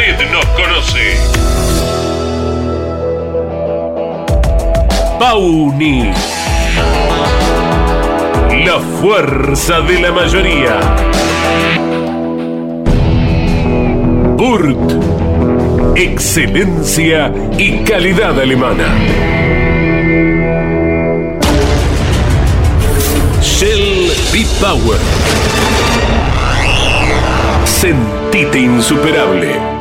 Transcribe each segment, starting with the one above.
Usted nos conoce. Pauni. La fuerza de la mayoría. Burt. Excelencia y calidad alemana. Shell B-Power. Sentite insuperable.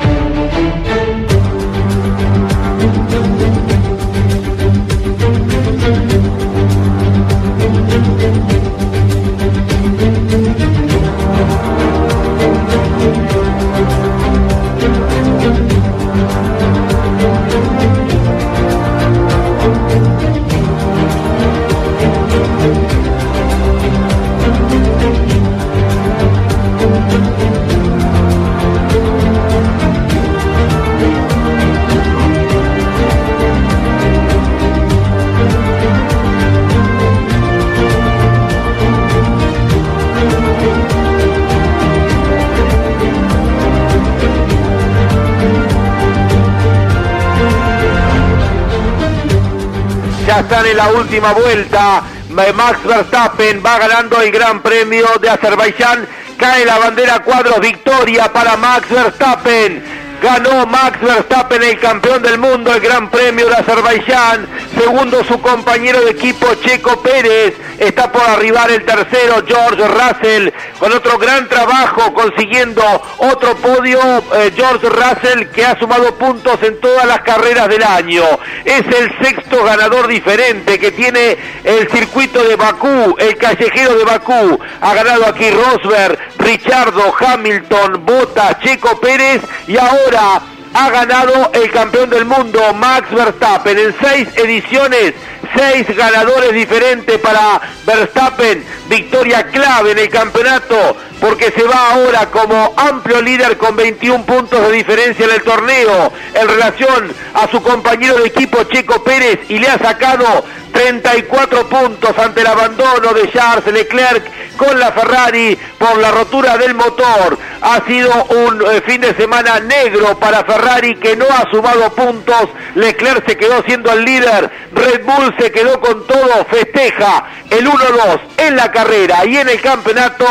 Ya están en la última vuelta. Max Verstappen va ganando el Gran Premio de Azerbaiyán. Cae la bandera cuadros, victoria para Max Verstappen. Ganó Max Verstappen, el campeón del mundo, el Gran Premio de Azerbaiyán. Segundo su compañero de equipo Checo Pérez. Está por arribar el tercero George Russell con otro gran trabajo consiguiendo otro podio eh, George Russell que ha sumado puntos en todas las carreras del año. Es el sexto ganador diferente que tiene el circuito de Bakú, el callejero de Bakú. Ha ganado aquí Rosberg, Richardo, Hamilton, Bota, Checo Pérez y ahora ha ganado el campeón del mundo Max Verstappen en seis ediciones seis ganadores diferentes para Verstappen, victoria clave en el campeonato, porque se va ahora como amplio líder con 21 puntos de diferencia en el torneo en relación a su compañero de equipo Checo Pérez y le ha sacado 34 puntos ante el abandono de Charles Leclerc con la Ferrari por la rotura del motor. Ha sido un eh, fin de semana negro para Ferrari que no ha sumado puntos. Leclerc se quedó siendo el líder. Red Bull se quedó con todo. Festeja el 1-2 en la carrera y en el campeonato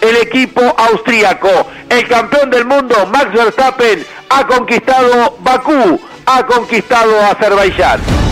el equipo austríaco. El campeón del mundo, Max Verstappen, ha conquistado Bakú, ha conquistado Azerbaiyán.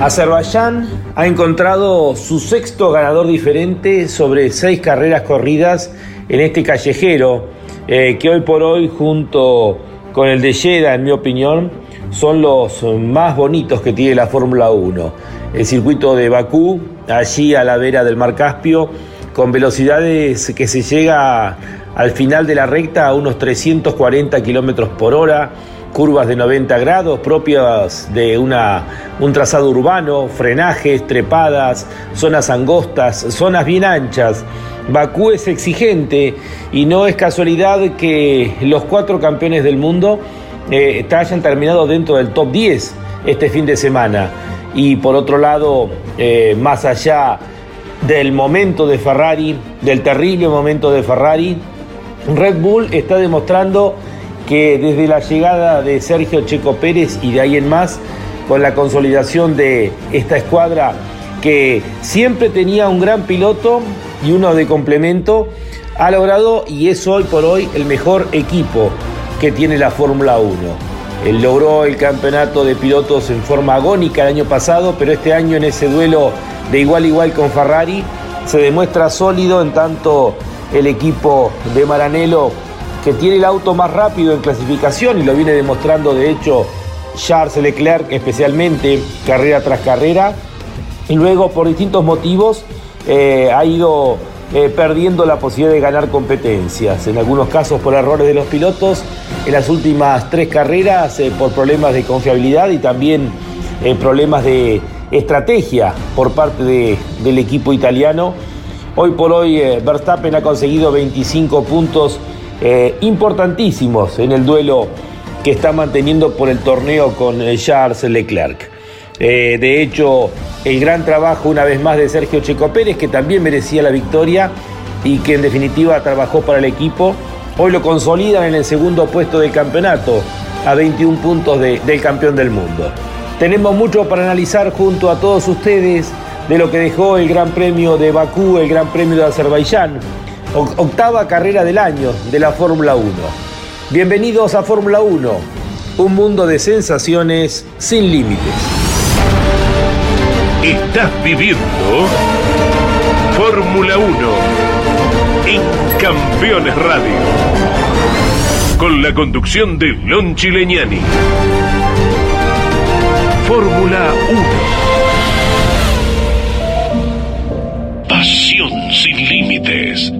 Azerbaiyán ha encontrado su sexto ganador diferente sobre seis carreras corridas en este callejero, eh, que hoy por hoy, junto con el de Jeddah, en mi opinión, son los más bonitos que tiene la Fórmula 1. El circuito de Bakú, allí a la vera del Mar Caspio, con velocidades que se llega al final de la recta a unos 340 kilómetros por hora, curvas de 90 grados propias de una, un trazado urbano, frenajes, trepadas, zonas angostas, zonas bien anchas. Bakú es exigente y no es casualidad que los cuatro campeones del mundo eh, hayan terminado dentro del top 10 este fin de semana. Y por otro lado, eh, más allá del momento de Ferrari, del terrible momento de Ferrari, Red Bull está demostrando que desde la llegada de Sergio Checo Pérez y de ahí en más, con la consolidación de esta escuadra que siempre tenía un gran piloto y uno de complemento, ha logrado y es hoy por hoy el mejor equipo que tiene la Fórmula 1. Él logró el campeonato de pilotos en forma agónica el año pasado, pero este año en ese duelo de igual a igual con Ferrari se demuestra sólido en tanto el equipo de Maranello que tiene el auto más rápido en clasificación y lo viene demostrando de hecho Charles Leclerc especialmente carrera tras carrera y luego por distintos motivos eh, ha ido eh, perdiendo la posibilidad de ganar competencias, en algunos casos por errores de los pilotos, en las últimas tres carreras eh, por problemas de confiabilidad y también problemas de estrategia por parte del equipo italiano. Hoy por hoy Verstappen ha conseguido 25 puntos eh, importantísimos en el duelo que está manteniendo por el torneo con eh, Charles Leclerc. Eh, de hecho, el gran trabajo una vez más de Sergio Checo Pérez, que también merecía la victoria y que en definitiva trabajó para el equipo, hoy lo consolidan en el segundo puesto del campeonato, a 21 puntos del campeón del mundo. Tenemos mucho para analizar junto a todos ustedes de lo que dejó el Gran Premio de Bakú, el Gran Premio de Azerbaiyán, octava carrera del año de la Fórmula 1. Bienvenidos a Fórmula 1, un mundo de sensaciones sin límites. Estás viviendo Fórmula 1 en Campeones Radio, con la conducción de Lon Chileñani. Fórmula 1. Pasión sin límites.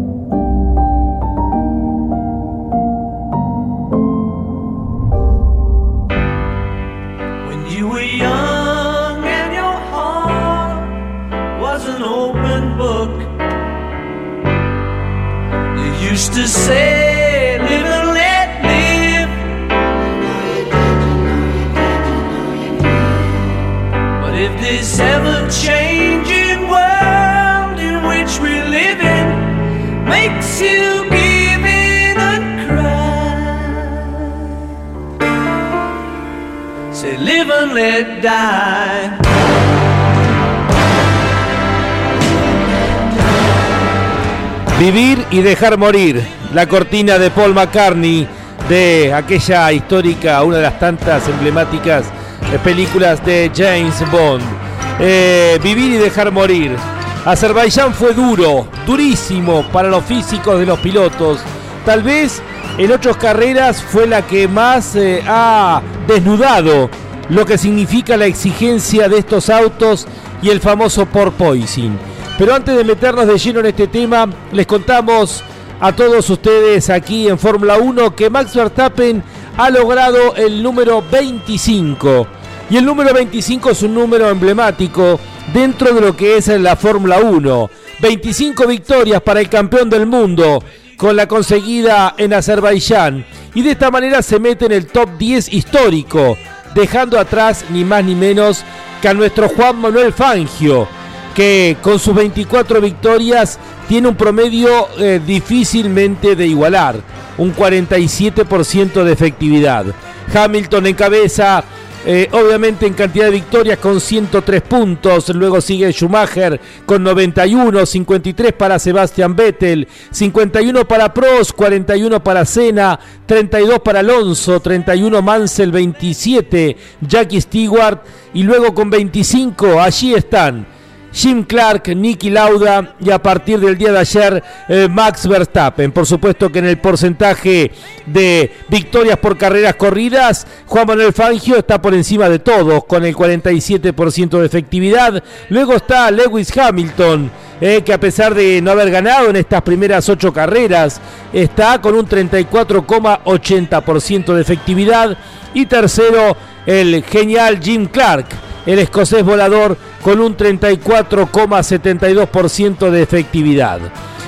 Dejar morir, la cortina de Paul McCartney de aquella histórica, una de las tantas emblemáticas eh, películas de James Bond. Eh, vivir y dejar morir. Azerbaiyán fue duro, durísimo para los físicos de los pilotos. Tal vez en otras carreras fue la que más eh, ha desnudado lo que significa la exigencia de estos autos y el famoso porpoising. Pero antes de meternos de lleno en este tema, les contamos a todos ustedes aquí en Fórmula 1 que Max Verstappen ha logrado el número 25. Y el número 25 es un número emblemático dentro de lo que es la Fórmula 1. 25 victorias para el campeón del mundo con la conseguida en Azerbaiyán. Y de esta manera se mete en el top 10 histórico, dejando atrás ni más ni menos que a nuestro Juan Manuel Fangio, que con sus 24 victorias tiene un promedio eh, difícilmente de igualar, un 47% de efectividad. Hamilton en cabeza, eh, obviamente en cantidad de victorias con 103 puntos, luego sigue Schumacher con 91, 53 para Sebastian Vettel, 51 para Prost, 41 para Senna, 32 para Alonso, 31 Mansell, 27 Jackie Stewart y luego con 25 allí están Jim Clark, Nicky Lauda y a partir del día de ayer eh, Max Verstappen. Por supuesto que en el porcentaje de victorias por carreras corridas, Juan Manuel Fangio está por encima de todos con el 47% de efectividad. Luego está Lewis Hamilton eh, que a pesar de no haber ganado en estas primeras ocho carreras, está con un 34,80% de efectividad. Y tercero, el genial Jim Clark, el escocés volador, con un 34,72% de efectividad.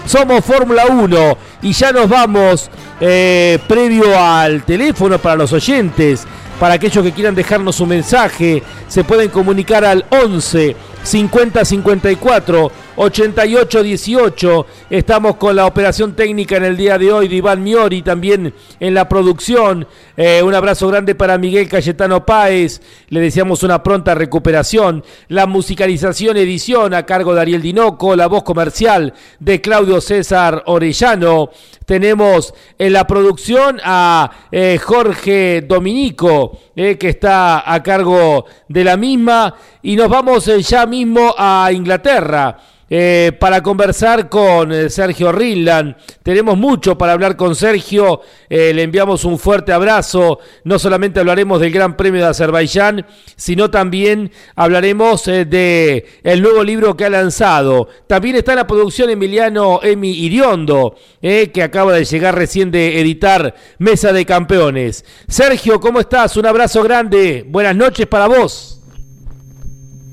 Somos Fórmula 1 y ya nos vamos eh, previo al teléfono para los oyentes. Para aquellos que quieran dejarnos un mensaje, se pueden comunicar al 11 50 54 88 18. Estamos con la operación técnica en el día de hoy de Iván Miori, también en la producción. Eh, un abrazo grande para Miguel Cayetano Páez. Le deseamos una pronta recuperación. La musicalización edición a cargo de Ariel Dinoco, la voz comercial de Claudio César Orellano. Tenemos en la producción a eh, Jorge Dominico, eh, que está a cargo de la misma. Y nos vamos ya mismo a Inglaterra. Eh, para conversar con eh, Sergio Rinland. Tenemos mucho para hablar con Sergio, eh, le enviamos un fuerte abrazo. No solamente hablaremos del Gran Premio de Azerbaiyán, sino también hablaremos de el nuevo libro que ha lanzado. También está la producción Emiliano Emi Iriondo, que acaba de llegar recién de editar Mesa de Campeones. Sergio, ¿cómo estás? Un abrazo grande. Buenas noches para vos.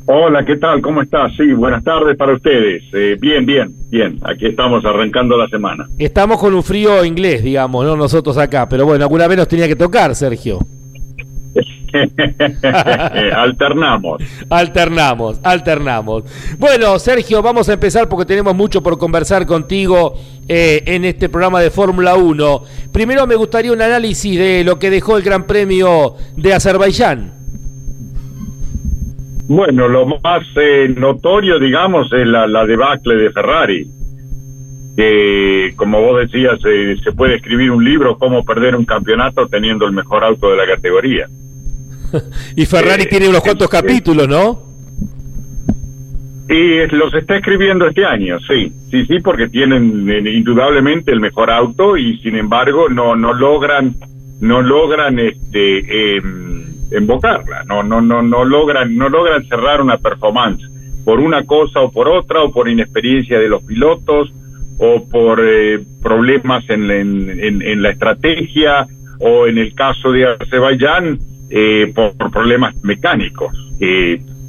Hola, ¿qué tal? ¿Cómo estás? Sí, buenas tardes para ustedes. Eh, bien, bien, bien. Aquí estamos arrancando la semana. Estamos con un frío inglés, digamos, ¿no? Nosotros acá, pero bueno, alguna vez nos tenía que tocar, Sergio. alternamos. Alternamos, alternamos. Bueno, Sergio, vamos a empezar porque tenemos mucho por conversar contigo eh, en este programa de Fórmula 1. Primero me gustaría un análisis de lo que dejó el Gran Premio de Azerbaiyán. Bueno, lo más eh, notorio, digamos, es la, la, debacle de Ferrari. Que, como vos decías, eh, se puede escribir un libro, cómo perder un campeonato teniendo el mejor auto de la categoría. y Ferrari eh, tiene unos cuantos capítulos, ¿no? Y los está escribiendo este año, sí, sí, sí, porque tienen indudablemente el mejor auto y sin embargo no no logran no logran este em, invocarla, no, no, no, no logran, no logran cerrar una performance por una cosa o por otra, o por inexperiencia de los pilotos, o por eh, problemas en, en, la estrategia, o en el caso de Azerbaiyán, eh, por, problemas mecánicos.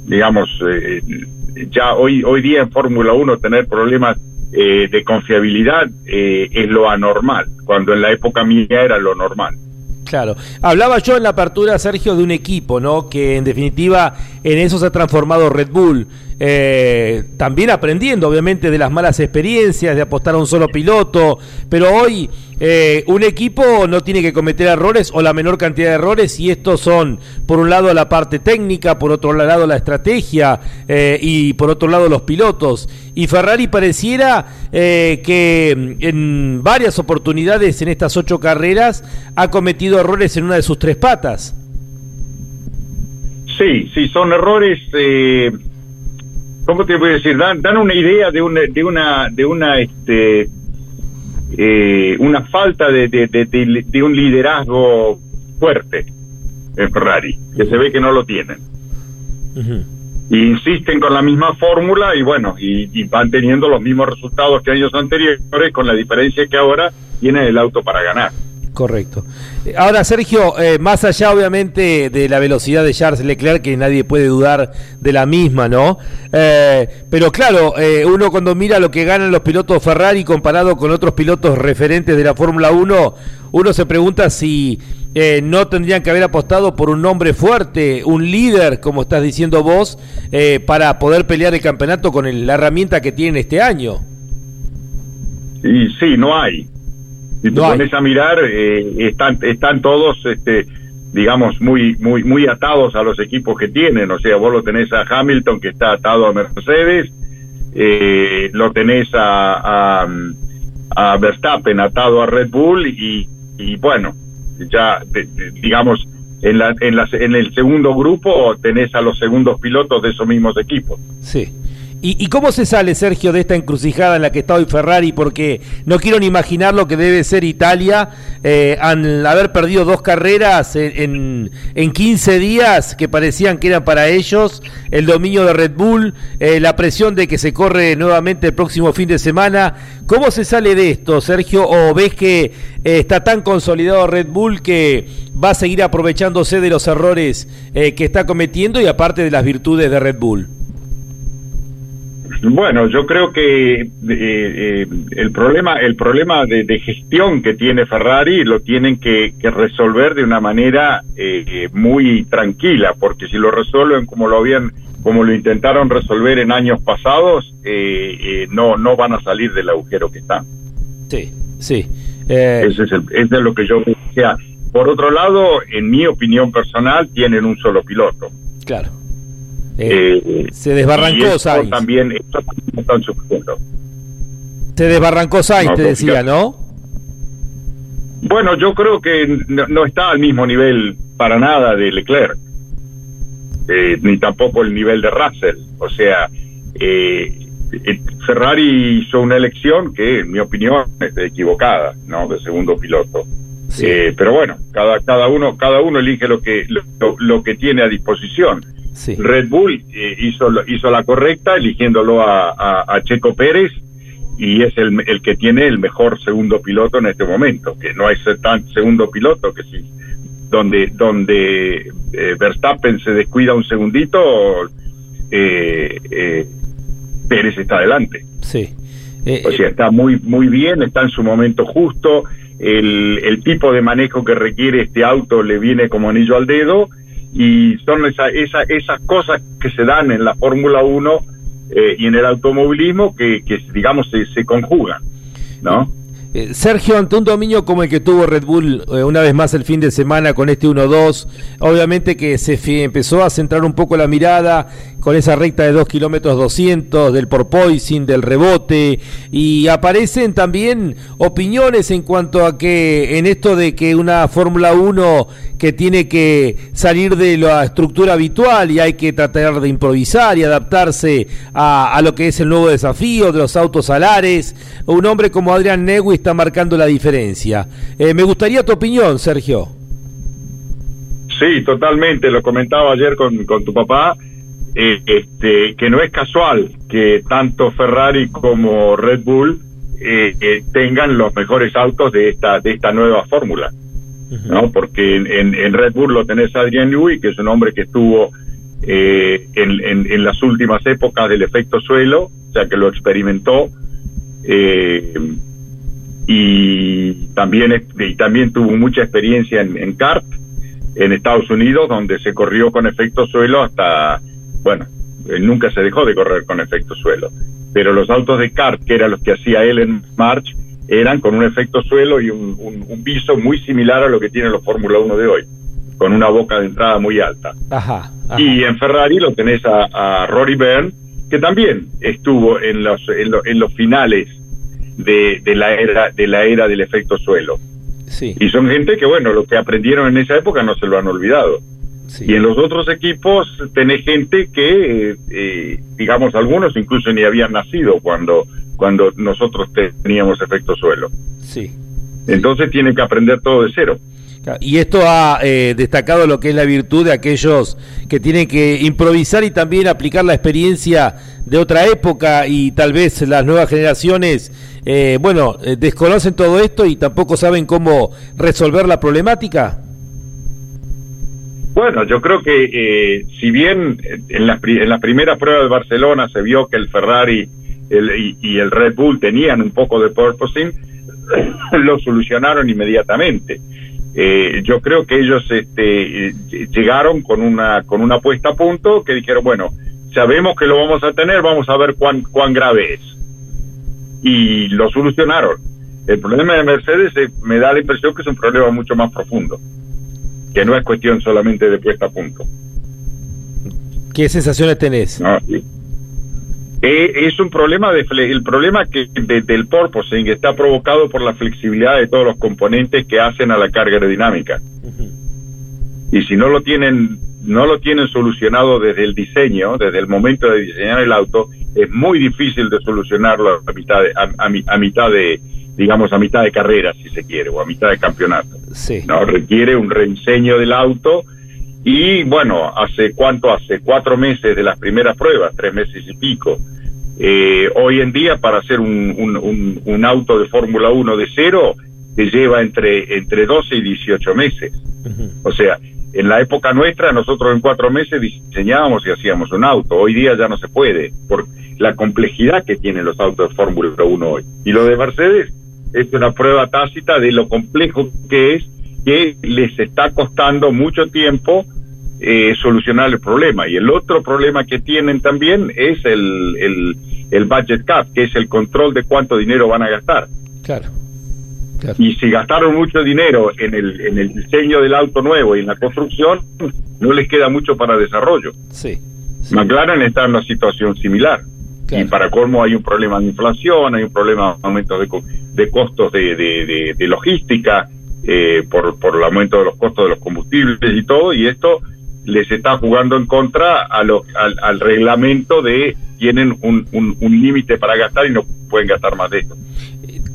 digamos, eh, ya hoy, hoy día en Fórmula 1 tener problemas de confiabilidad es lo anormal, cuando en la época mía era lo normal. Claro. Hablaba yo en la apertura, Sergio, de un equipo, ¿no? Que en definitiva en eso se ha transformado Red Bull. Eh, también aprendiendo, obviamente, de las malas experiencias, de apostar a un solo piloto. Pero hoy eh, un equipo no tiene que cometer errores o la menor cantidad de errores y estos son, por un lado, la parte técnica, por otro lado, la estrategia eh, y por otro lado, los pilotos. Y Ferrari pareciera que en varias oportunidades en estas ocho carreras ha cometido errores en una de sus tres patas. Sí, sí, son errores ¿cómo te voy a decir? Dan, dan una idea de una, de una, de una, este, eh, una falta de, de, un liderazgo fuerte en Ferrari, que se ve que no lo tienen. insisten con la misma fórmula y bueno, y, van teniendo los mismos resultados que años anteriores, con la diferencia que ahora tienen el auto para ganar. Correcto. Ahora, Sergio, eh, más allá obviamente de la velocidad de Charles Leclerc, que nadie puede dudar de la misma, ¿no? Eh, pero claro, eh, uno cuando mira lo que ganan los pilotos Ferrari comparado con otros pilotos referentes de la Fórmula 1, uno se pregunta si no tendrían que haber apostado por un nombre fuerte, un líder, como estás diciendo vos, para poder pelear el campeonato con la herramienta que tienen este año. Y sí, no hay. Si te pones a mirar, eh, están, están todos, este, digamos, muy, muy, muy atados a los equipos que tienen. O sea, vos lo tenés a Hamilton que está atado a Mercedes, eh, lo tenés a, a, Verstappen atado a Red Bull y, y bueno, ya, digamos, en, la, en, la, en el segundo grupo tenés a los segundos pilotos de esos mismos equipos. Sí. ¿Y, cómo se sale, Sergio, de esta encrucijada en la que está hoy Ferrari? Porque no quiero ni imaginar lo que debe ser Italia eh, al haber perdido dos carreras en, en, 15 días que parecían que eran para ellos, el dominio de Red Bull, eh, la presión de que se corre nuevamente el próximo fin de semana. ¿Cómo se sale de esto, Sergio? ¿O ves que eh, está tan consolidado Red Bull que va a seguir aprovechándose de los errores que está cometiendo y aparte de las virtudes de Red Bull? Bueno, yo creo que eh, eh, el problema, el problema de, gestión que tiene Ferrari lo tienen que, resolver de una manera eh, muy tranquila, porque si lo resuelven como lo habían, como lo intentaron resolver en años pasados, no, no van a salir del agujero que están. Sí, sí. Ese es, es lo que yo decía. Por otro lado, en mi opinión personal, tienen un solo piloto. Claro. Eh, se desbarrancó Sainz. También, Se desbarrancó Sainz, te decía, ¿no? Bueno, yo creo que no, está al mismo nivel para nada de Leclerc, eh, ni tampoco el nivel de Russell. O sea, eh, Ferrari hizo una elección que, en mi opinión, es equivocada, ¿no? De segundo piloto. pero bueno, cada cada uno cada uno elige lo que lo que tiene a disposición. Red Bull eh, hizo, hizo la correcta eligiéndolo a, Checo Pérez y es el, el, que tiene el mejor segundo piloto en este momento, que no es tan segundo piloto que si donde donde eh, Verstappen se descuida un segundito, eh, Pérez está adelante. Sí. o sea, está muy muy bien, está en su momento justo. El, el tipo de manejo que requiere este auto le viene como anillo al dedo y son esa, esa, esas cosas que se dan en la Fórmula 1 eh, y en el automovilismo que, que digamos, se, se conjugan, ¿no? Eh, Sergio, ante un dominio como el que tuvo Red Bull eh, una vez más el fin de semana con este 1-2, obviamente que se empezó a centrar un poco la mirada con esa recta de 2 kilómetros 200 del porpoising, del rebote, y aparecen también opiniones en cuanto a que en esto de que una Fórmula 1 que tiene que salir de la estructura habitual y hay que tratar de improvisar y adaptarse a, lo que es el nuevo desafío de los autos alares, un hombre como Adrián Newey está marcando la diferencia. Eh, me gustaría tu opinión, Sergio. Sí, totalmente, lo comentaba ayer con, con tu papá eh, este, que no es casual que tanto Ferrari como Red Bull eh, eh, tengan los mejores autos de esta de esta nueva fórmula, ¿no? Porque en, en, Red Bull lo tenés a Adrian Newey, que es un hombre que estuvo en, en, las últimas épocas del efecto suelo, o sea que lo experimentó y también y también tuvo mucha experiencia en, en kart en Estados Unidos, donde se corrió con efecto suelo hasta bueno, nunca se dejó de correr con efecto suelo, pero los autos de kart, que eran los que hacía él en March, eran con un efecto suelo y un, un, piso muy similar a lo que tienen los Fórmula 1 de hoy, con una boca de entrada muy alta. Ajá, Y en Ferrari lo tenés a, Rory Byrne, que también estuvo en los, en, los finales de, de, la era, de la era del efecto suelo. Sí. Y son gente que, bueno, lo que aprendieron en esa época no se lo han olvidado. Y en los otros equipos tenés gente que, eh, digamos, algunos incluso ni habían nacido cuando, cuando nosotros teníamos efecto suelo. Sí. Entonces tienen que aprender todo de cero. Y esto ha eh, destacado lo que es la virtud de aquellos que tienen que improvisar y también aplicar la experiencia de otra época y tal vez las nuevas generaciones, eh, bueno, desconocen todo esto y tampoco saben cómo resolver la problemática. Bueno, yo creo que eh, si bien en la, en la primera prueba de Barcelona se vio que el Ferrari y, el Red Bull tenían un poco de purposing, lo solucionaron inmediatamente. Eh, yo creo que ellos este, llegaron con una con una puesta a punto que dijeron, bueno, sabemos que lo vamos a tener, vamos a ver cuán, cuán grave es. Y lo solucionaron. El problema de Mercedes eh, me da la impresión que es un problema mucho más profundo que no es cuestión solamente de puesta a punto. ¿Qué sensaciones tenés? Eh, es un problema de el problema que del porpoising está provocado por la flexibilidad de todos los componentes que hacen a la carga aerodinámica. Y si no lo tienen no lo tienen solucionado desde el diseño, desde el momento de diseñar el auto, es muy difícil de solucionarlo a mitad de, a, mitad de digamos a mitad de carrera si se quiere o a mitad de campeonato sí. no requiere un reenseño del auto y bueno hace cuánto hace cuatro meses de las primeras pruebas tres meses y pico eh, hoy en día para hacer un, un, un, auto de Fórmula 1 de cero te lleva entre entre 12 y 18 meses o sea en la época nuestra, nosotros en cuatro meses diseñábamos y hacíamos un auto. Hoy día ya no se puede, por la complejidad que tienen los autos de Fórmula 1 hoy. Y lo de Mercedes es una prueba tácita de lo complejo que es, que les está costando mucho tiempo eh, solucionar el problema. Y el otro problema que tienen también es el, el, el budget cap, que es el control de cuánto dinero van a gastar. Claro. Y si gastaron mucho dinero en el, en el diseño del auto nuevo y en la construcción, no les queda mucho para desarrollo. Sí, McLaren está en una situación similar. Y para colmo hay un problema de inflación, hay un problema de aumento de, de costos de, de, logística, eh, por, por el aumento de los costos de los combustibles y todo, y esto les está jugando en contra a lo, al, al reglamento de tienen un, un, un límite para gastar y no pueden gastar más de esto.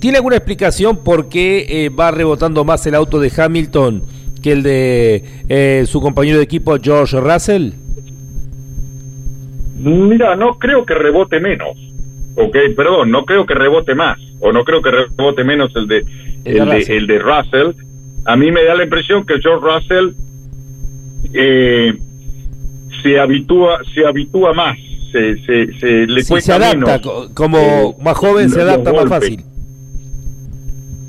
¿Tiene alguna explicación por qué eh, va rebotando más el auto de Hamilton que el de eh, su compañero de equipo George Russell? Mira, no creo que rebote menos. Ok, perdón, no creo que rebote más. O no creo que rebote menos el de, el, de, el de Russell. A mí me da la impresión que George Russell eh, se habitúa se habitúa más se, se, se le sí, se adapta como más joven se adapta más fácil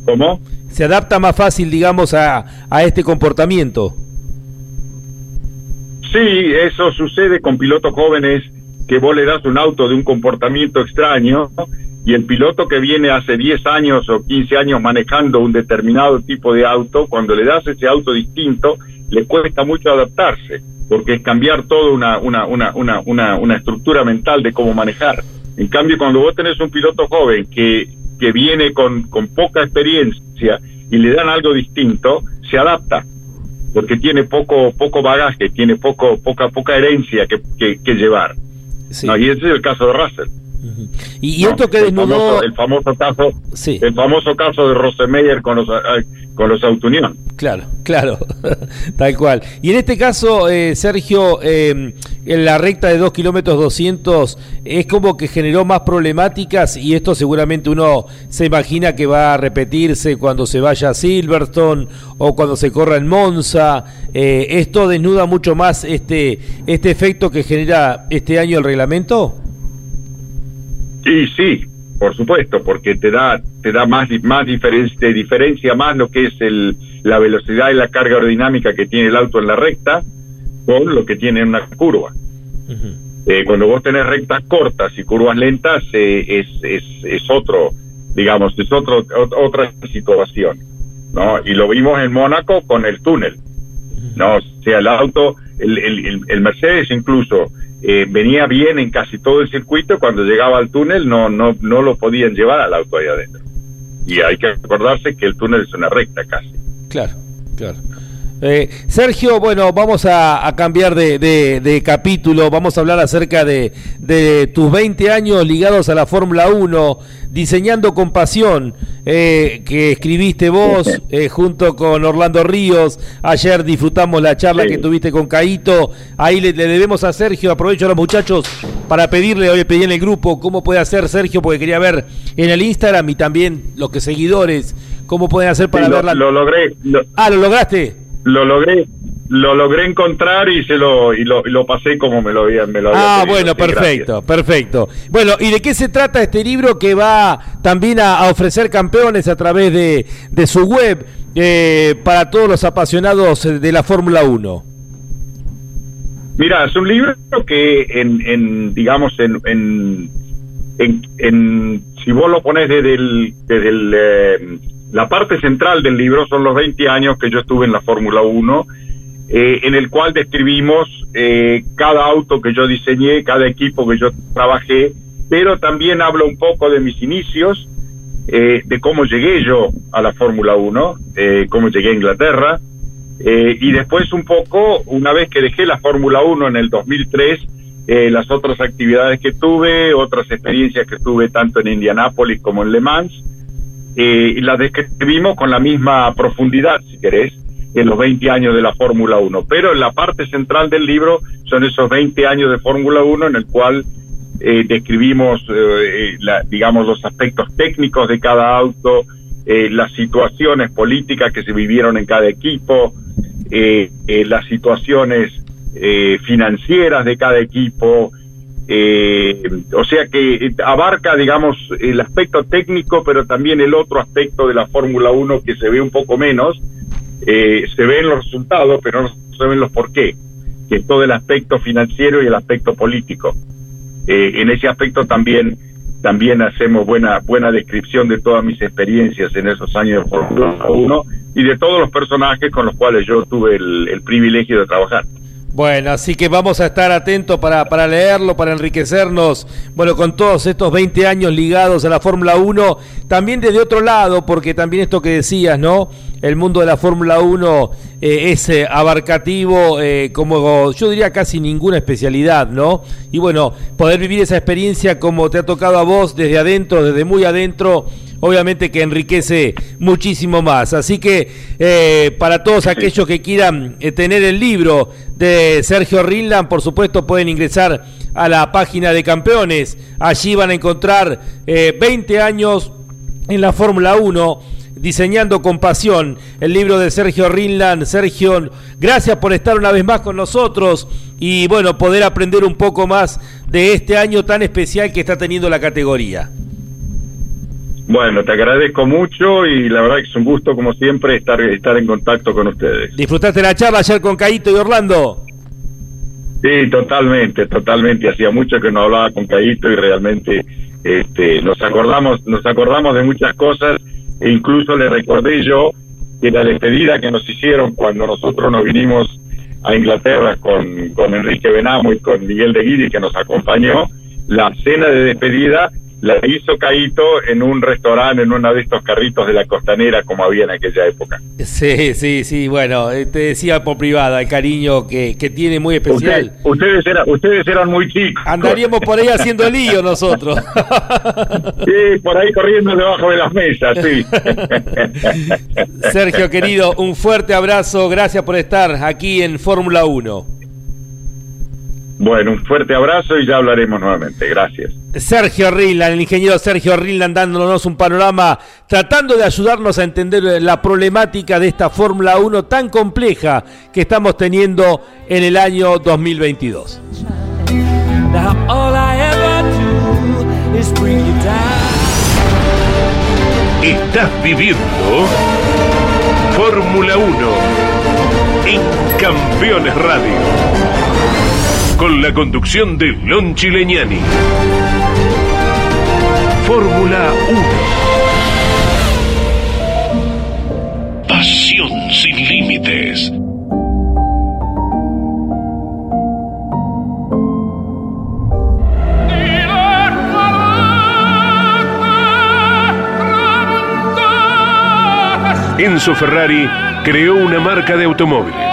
¿Cómo? Se adapta más fácil, digamos, a, a este comportamiento. Sí, eso sucede con pilotos jóvenes que vos le das un auto de un comportamiento extraño y el piloto que viene hace 10 años o 15 años manejando un determinado tipo de auto, cuando le das ese auto distinto, le cuesta mucho adaptarse, porque es cambiar toda una, una, una, una, una, estructura mental de cómo manejar. En cambio, cuando vos tenés un piloto joven que que viene con, con poca experiencia y le dan algo distinto, se adapta, porque tiene poco, poco bagaje, tiene poco, poca, poca herencia que, que, llevar. Y ese es el caso de Russell. Y, esto que desnudó... El famoso, caso, el famoso caso de Rosemeyer con los, con los Autounión. Claro, claro, tal cual. Y en este caso, eh, Sergio, eh, en la recta de 2 kilómetros 200 es como que generó más problemáticas y esto seguramente uno se imagina que va a repetirse cuando se vaya a Silverstone o cuando se corra en Monza. Eh, ¿Esto desnuda mucho más este, este efecto que genera este año el reglamento? Sí, sí, por supuesto, porque te da te da más más diferencia diferencia más lo que es el la velocidad y la carga aerodinámica que tiene el auto en la recta con lo que tiene en una curva. eh, cuando vos tenés rectas cortas y curvas lentas eh, es, es, es otro digamos es otro otra situación no y lo vimos en Mónaco con el túnel no o sea el auto el, el, el Mercedes incluso eh, venía bien en casi todo el circuito, cuando llegaba al túnel no, no, no lo podían llevar al auto ahí adentro. Y hay que acordarse que el túnel es una recta casi. Claro, claro. Eh, Sergio, bueno, vamos a, cambiar de, capítulo, vamos a hablar acerca de, tus 20 años ligados a la Fórmula 1, diseñando con pasión, eh, que escribiste vos eh, junto con Orlando Ríos. Ayer disfrutamos la charla que tuviste con Caito. Ahí le, debemos a Sergio, aprovecho a los muchachos para pedirle, hoy pedí en el grupo, cómo puede hacer Sergio, porque quería ver en el Instagram y también los que seguidores, cómo pueden hacer para verla. Lo logré. Ah, lo lograste lo logré lo logré encontrar y se lo y lo, pasé como me lo había me lo ah bueno perfecto perfecto. Bueno y de qué se trata este libro que va también a, ofrecer campeones a través de, de su web eh, para todos los apasionados de la Fórmula 1 mira es un libro que en, en digamos en, en, en, si vos lo pones desde el desde el eh, la parte central del libro son los 20 años que yo estuve en la Fórmula 1, eh, en el cual describimos eh, cada auto que yo diseñé, cada equipo que yo trabajé, pero también hablo un poco de mis inicios, eh, de cómo llegué yo a la Fórmula 1, cómo llegué a Inglaterra, y después un poco, una vez que dejé la Fórmula 1 en el 2003, eh, las otras actividades que tuve, otras experiencias que tuve tanto en Indianápolis como en Le Mans, eh, y las describimos con la misma profundidad, si querés, en los 20 años de la Fórmula 1. Pero en la parte central del libro son esos 20 años de Fórmula 1 en el cual eh, describimos, eh, la, digamos, los aspectos técnicos de cada auto, eh, las situaciones políticas que se vivieron en cada equipo, eh, eh, las situaciones eh, financieras de cada equipo, eh, o sea que abarca, digamos, el aspecto técnico, pero también el otro aspecto de la Fórmula 1 que se ve un poco menos, eh, se ven los resultados, pero no se ven los por qué, que es todo el aspecto financiero y el aspecto político. Eh, en ese aspecto también también hacemos buena buena descripción de todas mis experiencias en esos años de Fórmula 1 y de todos los personajes con los cuales yo tuve el privilegio de trabajar. Bueno, así que vamos a estar atentos para, para leerlo, para enriquecernos, bueno, con todos estos 20 años ligados a la Fórmula 1, también desde otro lado, porque también esto que decías, ¿no? El mundo de la Fórmula 1 eh, es eh, abarcativo, eh, como yo diría casi ninguna especialidad, ¿no? Y bueno, poder vivir esa experiencia como te ha tocado a vos desde adentro, desde muy adentro, obviamente que enriquece muchísimo más. Así que eh, para todos aquellos que quieran eh, tener el libro de Sergio Rinland, por supuesto pueden ingresar a la página de campeones. Allí van a encontrar eh, 20 años en la Fórmula 1. Diseñando con pasión, el libro de Sergio Rinland. Sergio, gracias por estar una vez más con nosotros y bueno, poder aprender un poco más de este año tan especial que está teniendo la categoría. Bueno, te agradezco mucho y la verdad que es un gusto, como siempre, estar, estar en contacto con ustedes. ¿Disfrutaste la charla ayer con Caito y Orlando? Sí, totalmente, totalmente. Hacía mucho que no hablaba con Caito y realmente este, nos acordamos, nos acordamos de muchas cosas e incluso le recordé yo que la despedida que nos hicieron cuando nosotros nos vinimos a Inglaterra con, con Enrique Benamo y con Miguel de Guidi que nos acompañó, la cena de despedida la hizo Caito en un restaurante, en uno de estos carritos de la costanera como había en aquella época. Sí, sí, sí, bueno, eh, te decía por privada el cariño que, que tiene muy especial. Usted, ustedes, eran, ustedes eran muy chicos. Andaríamos por ahí haciendo lío nosotros. Sí, por ahí corriendo debajo de las mesas, sí. Sergio, querido, un fuerte abrazo, gracias por estar aquí en Fórmula 1. Bueno, un fuerte abrazo y ya hablaremos nuevamente. Gracias. Sergio Rinland, el ingeniero Sergio Rinland dándonos un panorama, tratando de ayudarnos a entender la problemática de esta Fórmula 1 tan compleja que estamos teniendo en el año 2022. Now all I ever do is bring you down. Estás viviendo Fórmula 1 en Campeones Radio. Con la conducción de Lon Chileñani. Fórmula 1. Pasión sin límites. Enzo Ferrari creó una marca de automóviles.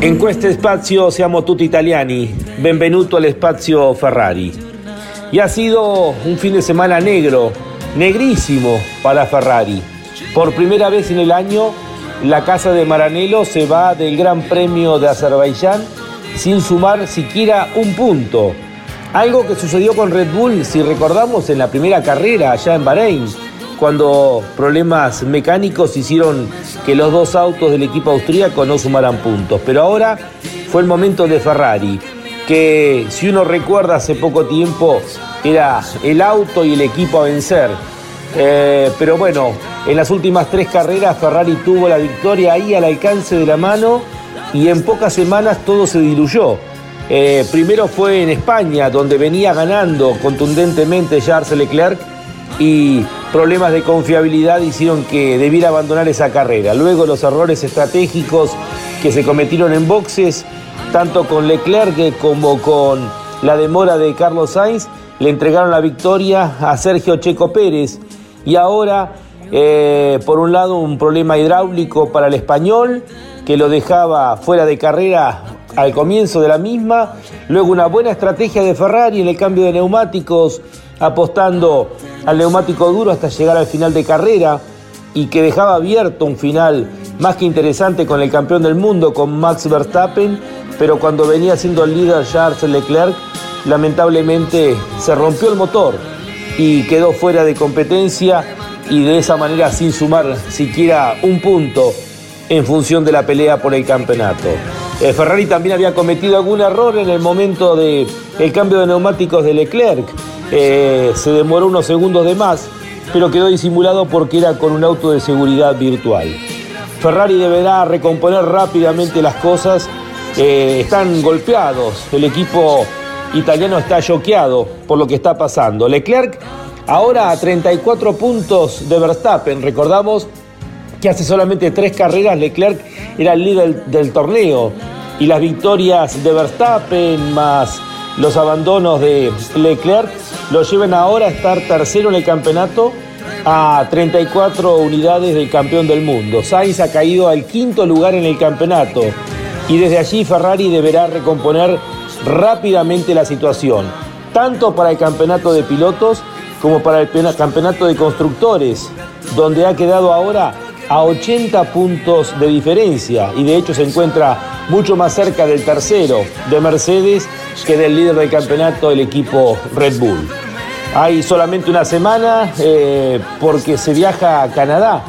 In questo spazio siamo tutti italiani. Benvenuto al espacio Ferrari. Y ha sido un fin de semana negro, negrísimo para Ferrari. Por primera vez en el año la casa de Maranello se va del Gran Premio de Azerbaiyán sin sumar siquiera un punto. Algo que sucedió con Red Bull, si recordamos, en la primera carrera allá en Bahrein, cuando problemas mecánicos hicieron que los dos autos del equipo austríaco no sumaran puntos. Pero ahora fue el momento de Ferrari, que si uno recuerda hace poco tiempo era el auto y el equipo a vencer. Eh, pero bueno, en las últimas tres carreras Ferrari tuvo la victoria ahí al alcance de la mano y en pocas semanas todo se diluyó. Eh, primero fue en España, donde venía ganando contundentemente Charles Leclerc y problemas de confiabilidad hicieron que debiera abandonar esa carrera. Luego los errores estratégicos que se cometieron en boxes, tanto con Leclerc como con la demora de Carlos Sainz, le entregaron la victoria a Sergio Checo Pérez. Y ahora, eh, por un lado, un problema hidráulico para el español, que lo dejaba fuera de carrera al comienzo de la misma, luego una buena estrategia de Ferrari en el cambio de neumáticos, apostando al neumático duro hasta llegar al final de carrera y que dejaba abierto un final más que interesante con el campeón del mundo, con Max Verstappen, pero cuando venía siendo el líder Charles Leclerc, lamentablemente se rompió el motor y quedó fuera de competencia y de esa manera sin sumar siquiera un punto en función de la pelea por el campeonato. Eh, Ferrari también había cometido algún error en el momento del el cambio de neumáticos de Leclerc. Eh, se demoró unos segundos de más, pero quedó disimulado porque era con un auto de seguridad virtual. Ferrari deberá recomponer rápidamente las cosas. Eh, están golpeados. El equipo italiano está choqueado por lo que está pasando. Leclerc ahora a 34 puntos de Verstappen. Recordamos que hace solamente tres carreras Leclerc era el líder del, torneo y las victorias de Verstappen más los abandonos de Leclerc lo llevan ahora a estar tercero en el campeonato a 34 unidades del campeón del mundo. Sainz ha caído al quinto lugar en el campeonato y desde allí Ferrari deberá recomponer rápidamente la situación, tanto para el campeonato de pilotos como para el campeonato de constructores, donde ha quedado ahora a 80 puntos de diferencia y de hecho se encuentra mucho más cerca del tercero de Mercedes que del líder del campeonato, el equipo Red Bull. Hay solamente una semana eh, porque se viaja a Canadá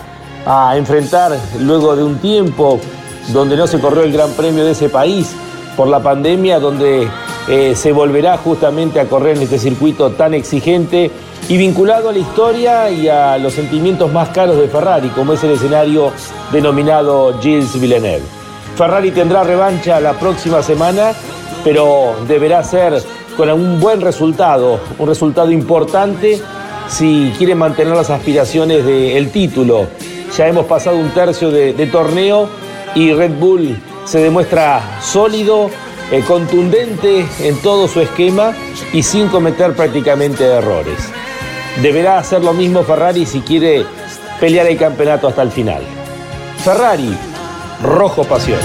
a enfrentar luego de un tiempo donde no se corrió el Gran Premio de ese país por la pandemia, donde eh, se volverá justamente a correr en este circuito tan exigente y vinculado a la historia y a los sentimientos más caros de Ferrari, como es el escenario denominado Gilles Villeneuve. Ferrari tendrá revancha la próxima semana, pero deberá ser con un buen resultado, un resultado importante si quiere mantener las aspiraciones del título. Ya hemos pasado un tercio de, torneo y Red Bull se demuestra sólido, eh, contundente en todo su esquema y sin cometer prácticamente errores. Deberá hacer lo mismo Ferrari si quiere pelear el campeonato hasta el final. Ferrari, rojo pasión.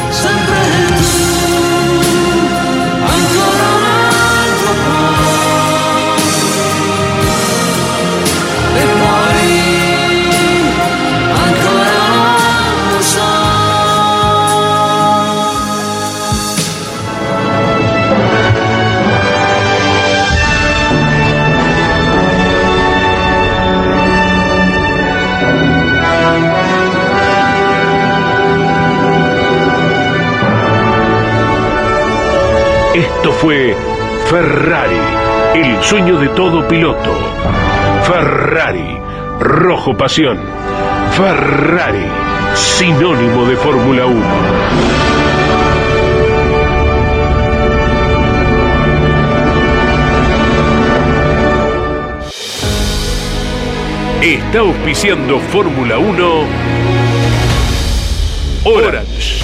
Esto fue Ferrari, el sueño de todo piloto. Ferrari, rojo pasión. Ferrari, sinónimo de Fórmula 1. Está auspiciando Fórmula 1 Orange.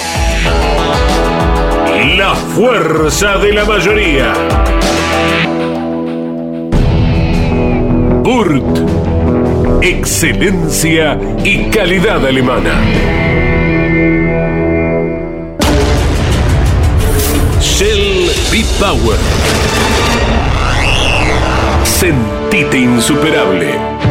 La fuerza de la mayoría. Burt. Excelencia y calidad alemana. Shell B-Power. Sentite insuperable.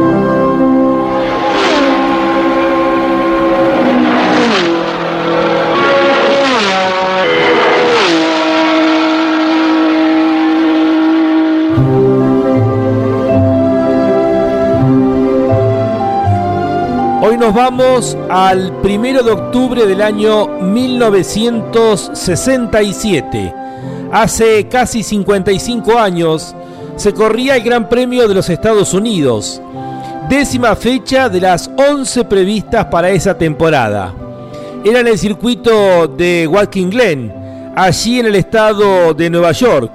Vamos al primero de octubre del año 1967. Hace casi 55 años se corría el Gran Premio de los Estados Unidos, décima fecha de las 11 previstas para esa temporada. Era en el circuito de Walking Glen, allí en el estado de Nueva York,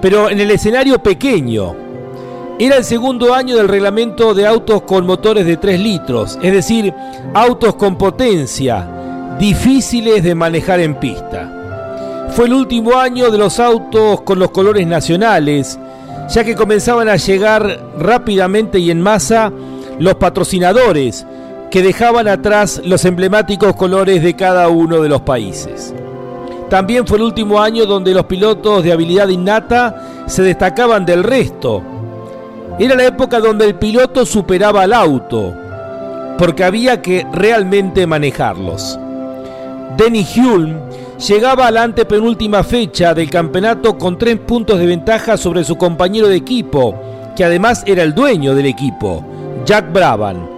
pero en el escenario pequeño, era el segundo año del reglamento de autos con motores de 3 litros, es decir, autos con potencia, difíciles de manejar en pista. Fue el último año de los autos con los colores nacionales, ya que comenzaban a llegar rápidamente y en masa los patrocinadores que dejaban atrás los emblemáticos colores de cada uno de los países. También fue el último año donde los pilotos de habilidad innata se destacaban del resto, era la época donde el piloto superaba al auto, porque había que realmente manejarlos. Denny Hulme llegaba a la antepenúltima fecha del campeonato con tres puntos de ventaja sobre su compañero de equipo, que además era el dueño del equipo, Jack Brabham.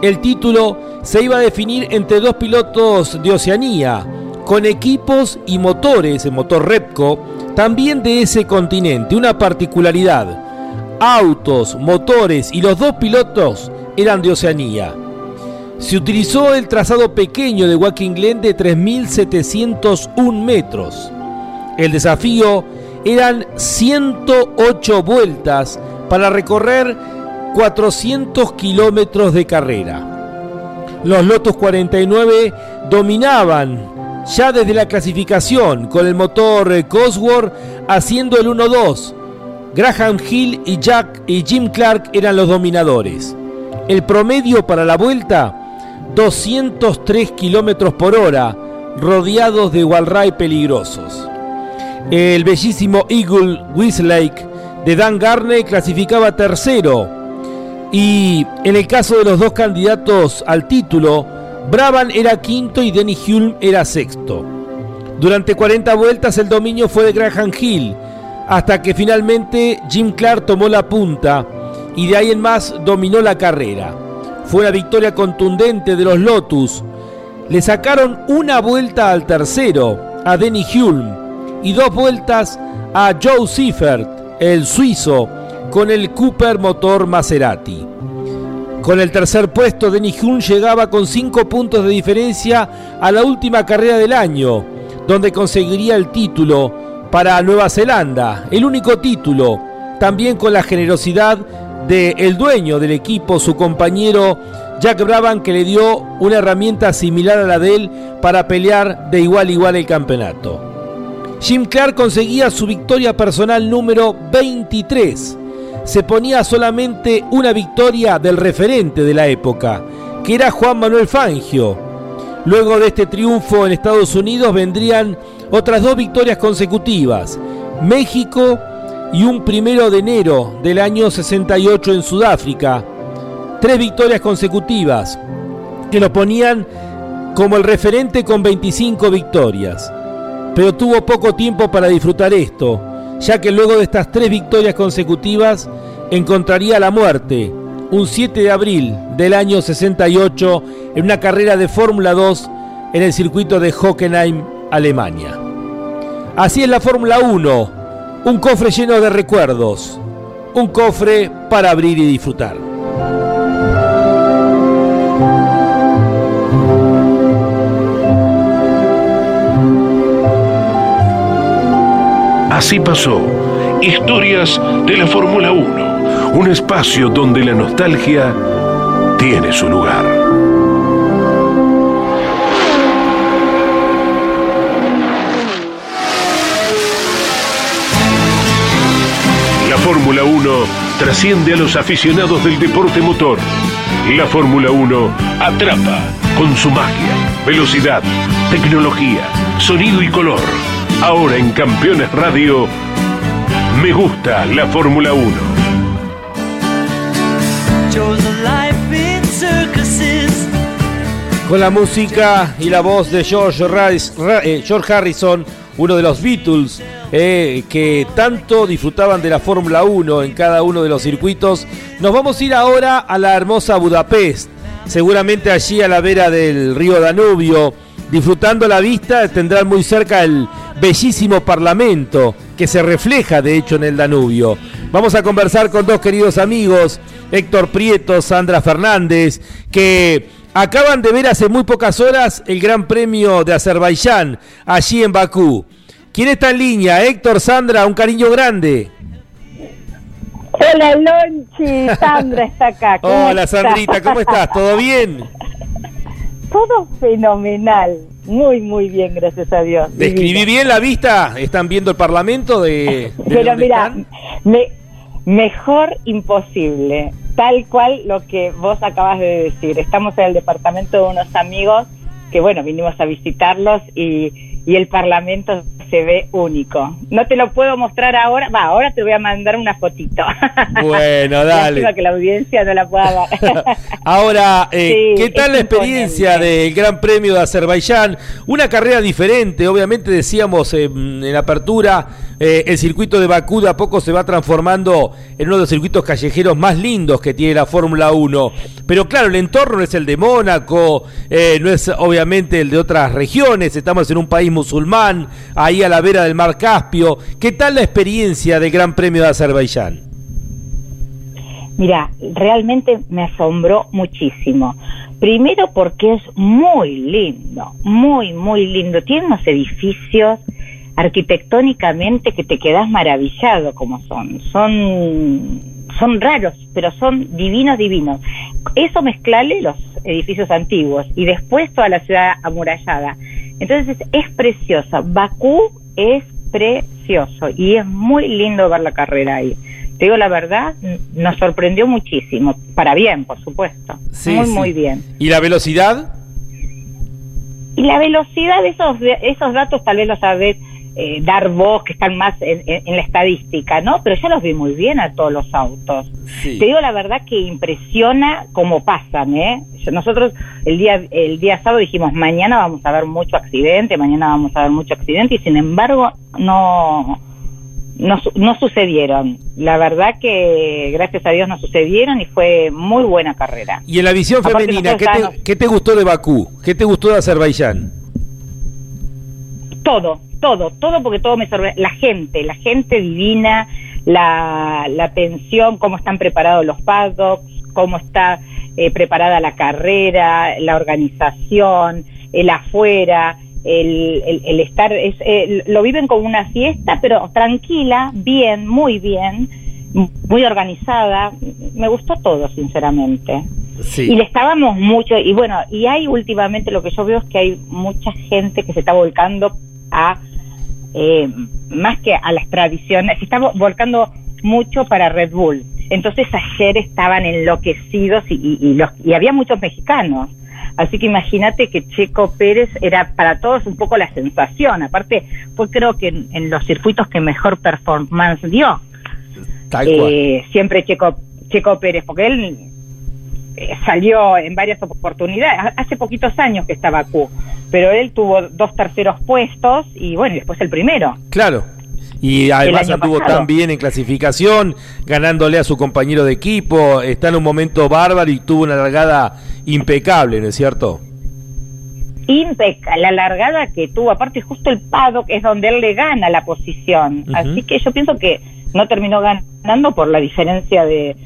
El título se iba a definir entre dos pilotos de Oceanía, con equipos y motores, el motor Repco, también de ese continente, una particularidad autos, motores y los dos pilotos eran de Oceanía. Se utilizó el trazado pequeño de Walking Glen de 3.701 metros. El desafío eran 108 vueltas para recorrer 400 kilómetros de carrera. Los Lotus 49 dominaban ya desde la clasificación con el motor Cosworth haciendo el 1-2 Graham Hill y Jack y Jim Clark eran los dominadores. El promedio para la vuelta, 203 kilómetros por hora, rodeados de Walray peligrosos. El bellísimo Eagle Westlake de Dan Garney clasificaba tercero. Y en el caso de los dos candidatos al título, Brabham era quinto y Denny Hulme era sexto. Durante 40 vueltas el dominio fue de Graham Hill, hasta que finalmente Jim Clark tomó la punta y de ahí en más dominó la carrera. Fue una victoria contundente de los Lotus. Le sacaron una vuelta al tercero, a Denny Hulme, y dos vueltas a Joe Seifert, el suizo, con el Cooper motor Maserati. Con el tercer puesto, Denny Hulme llegaba con cinco puntos de diferencia a la última carrera del año, donde conseguiría el título para Nueva Zelanda, el único título, también con la generosidad del el dueño del equipo, su compañero Jack Brabham, que le dio una herramienta similar a la de él para pelear de igual a igual el campeonato. Jim Clark conseguía su victoria personal número 23. Se ponía solamente una victoria del referente de la época, que era Juan Manuel Fangio. Luego de este triunfo en Estados Unidos vendrían otras dos victorias consecutivas, México y un primero de enero del año 68 en Sudáfrica. Tres victorias consecutivas que lo ponían como el referente con 25 victorias. Pero tuvo poco tiempo para disfrutar esto, ya que luego de estas tres victorias consecutivas encontraría la muerte un 7 de abril del año 68 en una carrera de Fórmula 2 en el circuito de Hockenheim, Alemania. Así es la Fórmula 1, un cofre lleno de recuerdos, un cofre para abrir y disfrutar. Así pasó. Historias de la Fórmula 1. Un espacio donde la nostalgia tiene su lugar. Fórmula 1 trasciende a los aficionados del deporte motor. La Fórmula 1 atrapa con su magia, velocidad, tecnología, sonido y color. Ahora en Campeones Radio, me gusta la Fórmula 1. Con la música y la voz de George, eh, George Harrison, uno de los Beatles, eh, que tanto disfrutaban de la Fórmula 1 en cada uno de los circuitos, nos vamos a ir ahora a la hermosa Budapest, seguramente allí a la vera del río Danubio, disfrutando la vista, tendrán muy cerca el bellísimo Parlamento, que se refleja de hecho en el Danubio. Vamos a conversar con dos queridos amigos, Héctor Prieto, Sandra Fernández, que acaban de ver hace muy pocas horas el Gran Premio de Azerbaiyán, allí en Bakú. ¿Quién está en línea? Héctor, Sandra, un cariño grande. Hola, Lonchi. Sandra está acá. ¿Cómo Hola, está? Sandrita, ¿cómo estás? ¿Todo bien? Todo fenomenal. Muy, muy bien, gracias a Dios. ¿Describí bien la vista? ¿Están viendo el Parlamento de, de Pero mira, me, mejor imposible. Tal cual lo que vos acabas de decir. Estamos en el departamento de unos amigos que, bueno, vinimos a visitarlos y, y el Parlamento se ve único. No te lo puedo mostrar ahora. Va, ahora te voy a mandar una fotito. Bueno, dale. Que la audiencia no la pueda ver. Ahora, eh, Sí, ¿qué tal la experiencia del Gran Premio de Azerbaiyán? Una carrera diferente, obviamente decíamos eh, en apertura, eh, el circuito de Bakú de a poco se va transformando en uno de los circuitos callejeros más lindos que tiene la Fórmula 1. Pero claro, el entorno no es el de Mónaco, eh, no es obviamente el de otras regiones, estamos en un país musulmán, ahí a la vera del mar Caspio. ¿Qué tal la experiencia del Gran Premio de Azerbaiyán? Mira, realmente me asombró muchísimo. Primero porque es muy lindo, muy, muy lindo. Tiene unos edificios arquitectónicamente que te quedas maravillado como son. Son, son raros, pero son divinos, divinos. Eso mezclale los edificios antiguos y después toda la ciudad amurallada. Entonces es preciosa. Bakú es precioso y es muy lindo ver la carrera ahí. Te digo la verdad, nos sorprendió muchísimo. Para bien, por supuesto. Sí, muy, sí. muy bien. ¿Y la velocidad? Y la velocidad de esos, esos datos tal vez los sabés eh, dar vos, que están más en, en- la estadística, ¿no? Pero ya los vi muy bien a todos los autos. Sí. Te digo la verdad que impresiona cómo pasan, ¿eh? Nosotros el día el día sábado dijimos, mañana vamos a ver mucho accidente, mañana vamos a ver mucho accidente, y sin embargo no, no, no sucedieron. La verdad que gracias a Dios no sucedieron y fue muy buena carrera. Y en la visión femenina, ¿qué te, qué te gustó de Bakú? ¿Qué te gustó de Azerbaiyán? todo, todo, todo porque todo me sorprende. La gente, la gente divina, la, la atención, cómo están preparados los paddocks, cómo está eh, preparada la carrera, la organización, el afuera, el, el- el estar, es, eh, lo viven como una fiesta, pero tranquila, bien, muy bien, muy organizada. Me gustó todo, sinceramente. Sí. Y le estábamos mucho, y bueno, y hay últimamente lo que yo veo es que hay mucha gente que se está volcando a, eh, más que a las tradiciones, se está volcando mucho para Red Bull. Entonces ayer estaban enloquecidos y, y- y los, y había muchos mexicanos. Así que imagínate que Checo Pérez era para todos un poco la sensación. Aparte, fue creo que en, en los circuitos que mejor performance dio Tal cual. eh, siempre Checo, Checo Pérez, porque él eh, salió en varias oportunidades, Ha- hace poquitos años que estaba Q, pero él tuvo dos terceros puestos y bueno, y después el primero. Claro. y además anduvo tan bien en clasificación, ganándole a su compañero de equipo, está en un momento bárbaro y tuvo una largada impecable, ¿no es cierto? impecable, la largada que tuvo, aparte justo el paddock es donde él le gana la posición, así que yo pienso que no terminó ganando por la diferencia de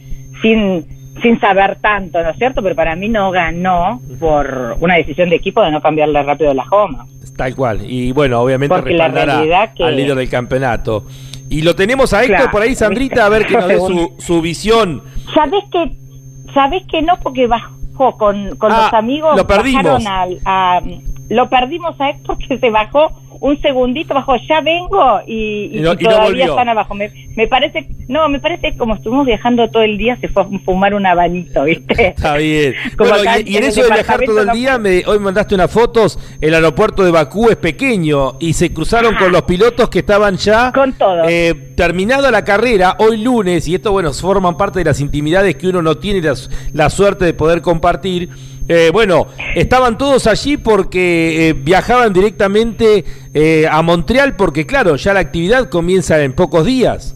sin sin saber tanto, ¿no es cierto? Pero para mí no ganó por una decisión de equipo de no cambiarle rápido la goma. Tal cual. Y bueno, obviamente respaldar al líder del campeonato. Y lo tenemos a Héctor por ahí, Sandrita, a ver que nos dé su, su visión. ¿Sabés que, sabés que no? Porque bajó con, con los ah, amigos. Lo perdimos. a, lo perdimos a Héctor que se bajó un segundito bajo, ya vengo y, todavía están abajo. Me, me, parece, no, me parece como estuvimos viajando todo el día, se fue a fumar un abanito, ¿viste? Está bien. y, en eso de viajar todo el día, me, hoy mandaste unas fotos, el aeropuerto de Bakú es pequeño y se cruzaron con los pilotos que estaban ya con todo. Eh, terminada la carrera, hoy lunes, y esto, bueno, forman parte de las intimidades que uno no tiene la suerte de poder compartir eh, bueno, estaban todos allí porque eh, viajaban directamente eh, a Montreal porque, claro, ya la actividad comienza en pocos días.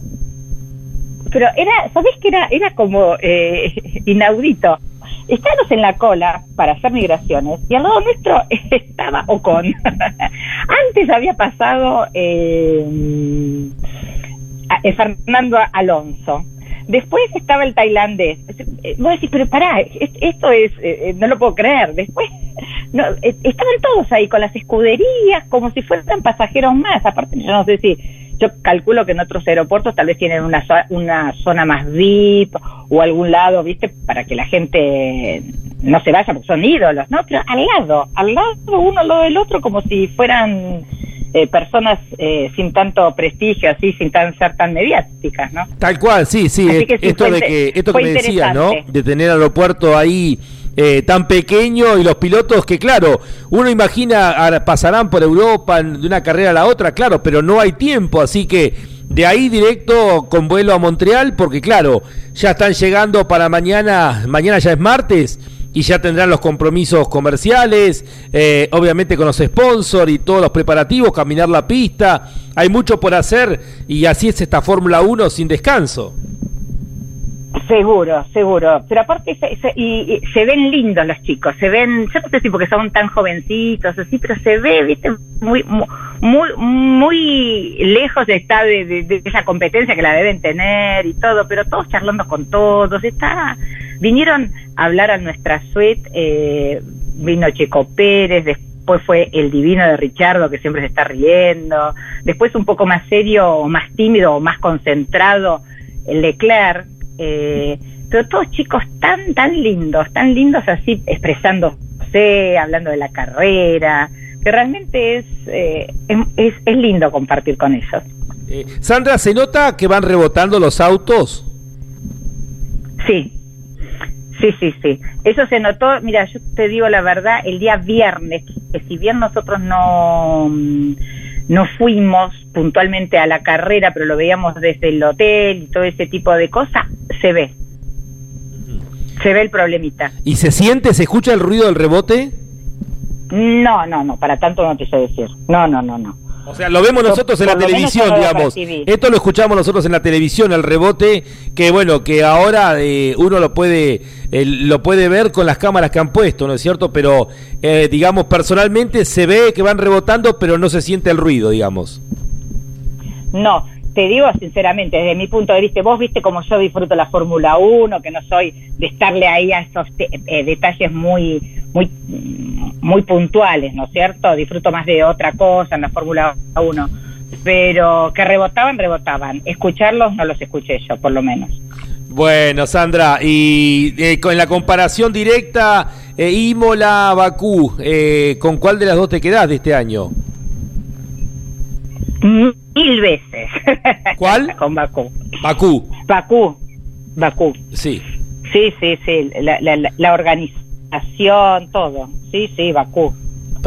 Pero era, ¿sabés que era, era como inaudito? Estábamos en la cola para hacer migraciones y al lado nuestro estaba Ocon. Antes había pasado Fernando Alonso. Después estaba el tailandés. Vos decís, pero pará, esto es, eh, eh, no lo puedo creer. Después, no, eh, estaban todos ahí con las escuderías, como si fueran pasajeros más. Aparte, yo no sé si, yo calculo que en otros aeropuertos tal vez tienen una, una zona más VIP o algún lado, ¿viste? Para que la gente no se vaya, porque son ídolos, ¿no? Pero al lado, al lado uno al lado del otro, como si fueran eh, personas eh, sin tanto prestigio, así, sin tan ser tan mediáticas, ¿no? Tal cual, sí, sí. esto de que esto que me decía, ¿no? De tener aeropuerto ahí eh, tan pequeño y los pilotos que, claro, uno imagina pasarán por Europa de una carrera a la otra, claro, pero no hay tiempo, así que de ahí directo con vuelo a Montreal, porque claro, ya están llegando para mañana, mañana ya es martes y ya tendrán los compromisos comerciales, eh, obviamente con los sponsors y todos los preparativos, caminar la pista. Hay mucho por hacer y así es esta Fórmula 1 sin descanso. Seguro, seguro. Pero aparte, se, y, se ven lindos los chicos, se ven, yo no sé si porque son tan jovencitos, así, pero se ve, viste, muy, muy, muy lejos está de, de, esa competencia que la deben tener y todo, pero todos charlando con todos, está, vinieron a hablar a nuestra suite, eh, vino Checo Pérez, después fue el divino de Richardo que siempre se está riendo, después un poco más serio o más tímido o más concentrado, el Leclerc, eh, pero todos chicos tan, tan lindos, tan lindos así expresándose, hablando de la carrera, que realmente es, eh, es, es, lindo compartir con ellos. Eh, Sandra, ¿se nota que van rebotando los autos? Sí, sí, sí, sí. Eso se notó, mira, yo te digo la verdad, el día viernes, que si bien nosotros no no fuimos puntualmente a la carrera, pero lo veíamos desde el hotel y todo ese tipo de cosas, se ve. Se ve el problemita. ¿Y se siente, se escucha el ruido del rebote? No, no, no, para tanto no te sé decir. No, no, no, no. O sea, lo vemos nosotros en la televisión, digamos. Esto lo escuchamos nosotros en la televisión, el rebote, que bueno, que ahora eh, uno lo puede lo puede ver con las cámaras que han puesto, ¿no es cierto? Pero, eh, digamos, personalmente se ve que van rebotando, pero no se siente el ruido, digamos. No, te digo sinceramente, desde mi punto de vista, vos viste como yo disfruto la Fórmula 1, que no soy de estarle ahí a esos eh, detalles muy, muy, muy puntuales, ¿no es cierto? Disfruto más de otra cosa en la Fórmula 1. Pero que rebotaban, rebotaban. Escucharlos no los escuché yo, por lo menos. Bueno, Sandra, y eh, con la comparación directa, eh, Imola-Bakú, ¿con cuál de las dos te quedás de este año? Mil veces. ¿Cuál? Con Bakú. Bakú. Bakú. Bakú. Sí. Sí, sí, sí. La, la, la organización, todo. Sí, sí, Bakú.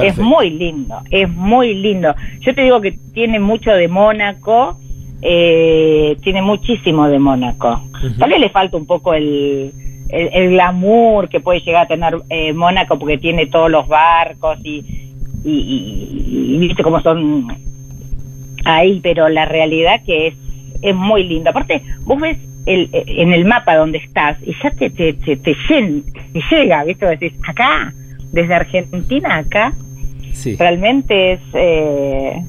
Es muy lindo, es muy lindo. Yo te digo que tiene mucho de Mónaco, eh, tiene muchísimo de Mónaco. Tal vez le falta un poco el, el, glamour que puede llegar a tener eh, Mónaco porque tiene todos los barcos y, y, y, y viste cómo son ahí, pero la realidad que es, es muy lindo. Aparte, vos ves el, en el mapa donde estás y ya te, te, te, te, llega, ¿viste? Decís, acá, desde Argentina acá, sí. realmente es... Eh,